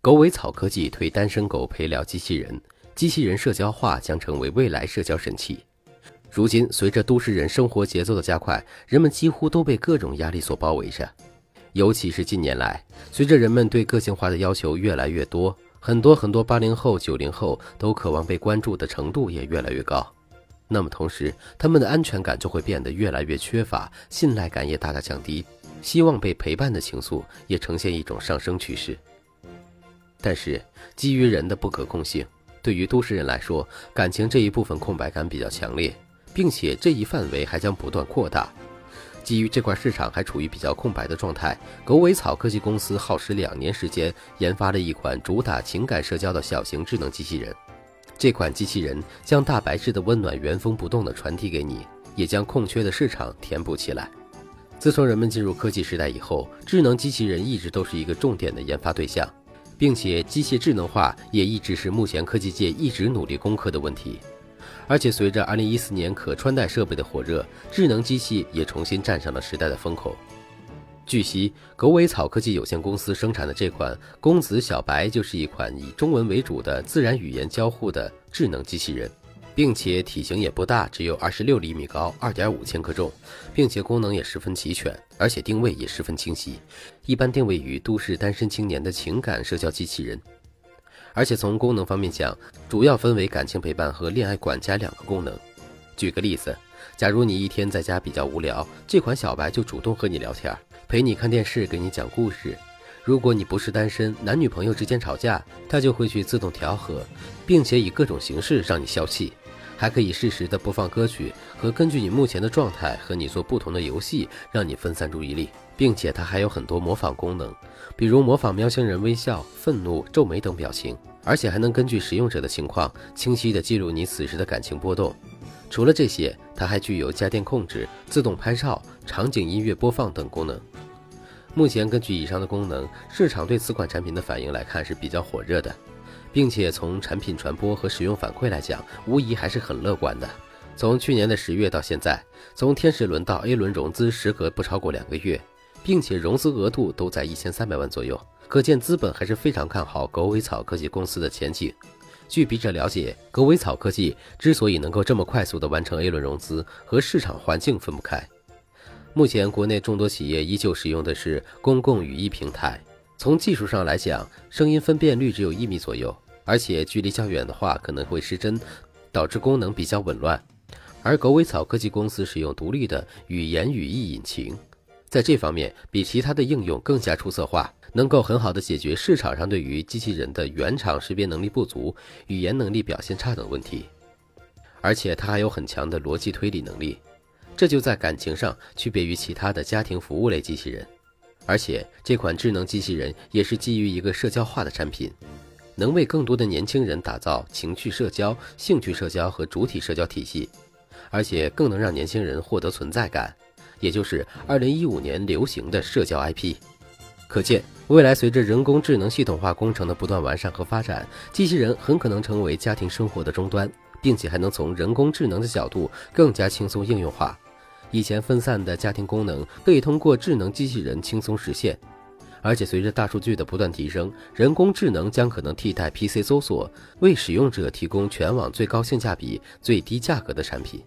狗尾草科技推单身狗陪聊机器人，机器人社交化将成为未来社交神器。如今，随着都市人生活节奏的加快，人们几乎都被各种压力所包围着。尤其是近年来，随着人们对个性化的要求越来越多，很多很多八零后、九零后都渴望被关注的程度也越来越高。那么，同时他们的安全感就会变得越来越缺乏，信赖感也大大降低，希望被陪伴的情愫也呈现一种上升趋势。但是，基于人的不可控性，对于都市人来说，感情这一部分空白感比较强烈，并且这一范围还将不断扩大。基于这块市场还处于比较空白的状态，狗尾草科技公司耗时两年时间研发了一款主打情感社交的小型智能机器人。这款机器人将大白质的温暖原封不动地传递给你，也将空缺的市场填补起来。自从人们进入科技时代以后，智能机器人一直都是一个重点的研发对象。并且机械智能化也一直是目前科技界一直努力攻克的问题，而且随着2014年可穿戴设备的火热，智能机器也重新站上了时代的风口。据悉，狗尾草科技有限公司生产的这款公子小白就是一款以中文为主的自然语言交互的智能机器人。并且体型也不大，只有二十六厘米高，二点五千克重，并且功能也十分齐全，而且定位也十分清晰，一般定位于都市单身青年的情感社交机器人。而且从功能方面讲，主要分为感情陪伴和恋爱管家两个功能。举个例子，假如你一天在家比较无聊，这款小白就主动和你聊天，陪你看电视，给你讲故事。如果你不是单身，男女朋友之间吵架，它就会去自动调和，并且以各种形式让你消气。还可以适时的播放歌曲，和根据你目前的状态和你做不同的游戏，让你分散注意力，并且它还有很多模仿功能，比如模仿喵星人微笑、愤怒、皱眉等表情，而且还能根据使用者的情况，清晰的记录你此时的感情波动。除了这些，它还具有家电控制、自动拍照、场景音乐播放等功能。目前根据以上的功能，市场对此款产品的反应来看是比较火热的。并且从产品传播和使用反馈来讲，无疑还是很乐观的。从去年的十月到现在，从天使轮到 A 轮融资时隔不超过两个月，并且融资额度都在一千三百万左右，可见资本还是非常看好狗尾草科技公司的前景。据笔者了解，狗尾草科技之所以能够这么快速地完成 A 轮融资，和市场环境分不开。目前国内众多企业依旧使用的是公共语义平台。从技术上来讲，声音分辨率只有一米左右，而且距离较远的话可能会失真，导致功能比较紊乱。而狗尾草科技公司使用独立的语言语义引擎，在这方面比其他的应用更加出色化，能够很好的解决市场上对于机器人的原厂识别能力不足、语言能力表现差等问题。而且它还有很强的逻辑推理能力，这就在感情上区别于其他的家庭服务类机器人。而且这款智能机器人也是基于一个社交化的产品，能为更多的年轻人打造情趣社交、兴趣社交和主体社交体系，而且更能让年轻人获得存在感，也就是2015年流行的社交 IP。可见，未来随着人工智能系统化工程的不断完善和发展，机器人很可能成为家庭生活的终端，并且还能从人工智能的角度更加轻松应用化。以前分散的家庭功能可以通过智能机器人轻松实现，而且随着大数据的不断提升，人工智能将可能替代 PC 搜索，为使用者提供全网最高性价比、最低价格的产品。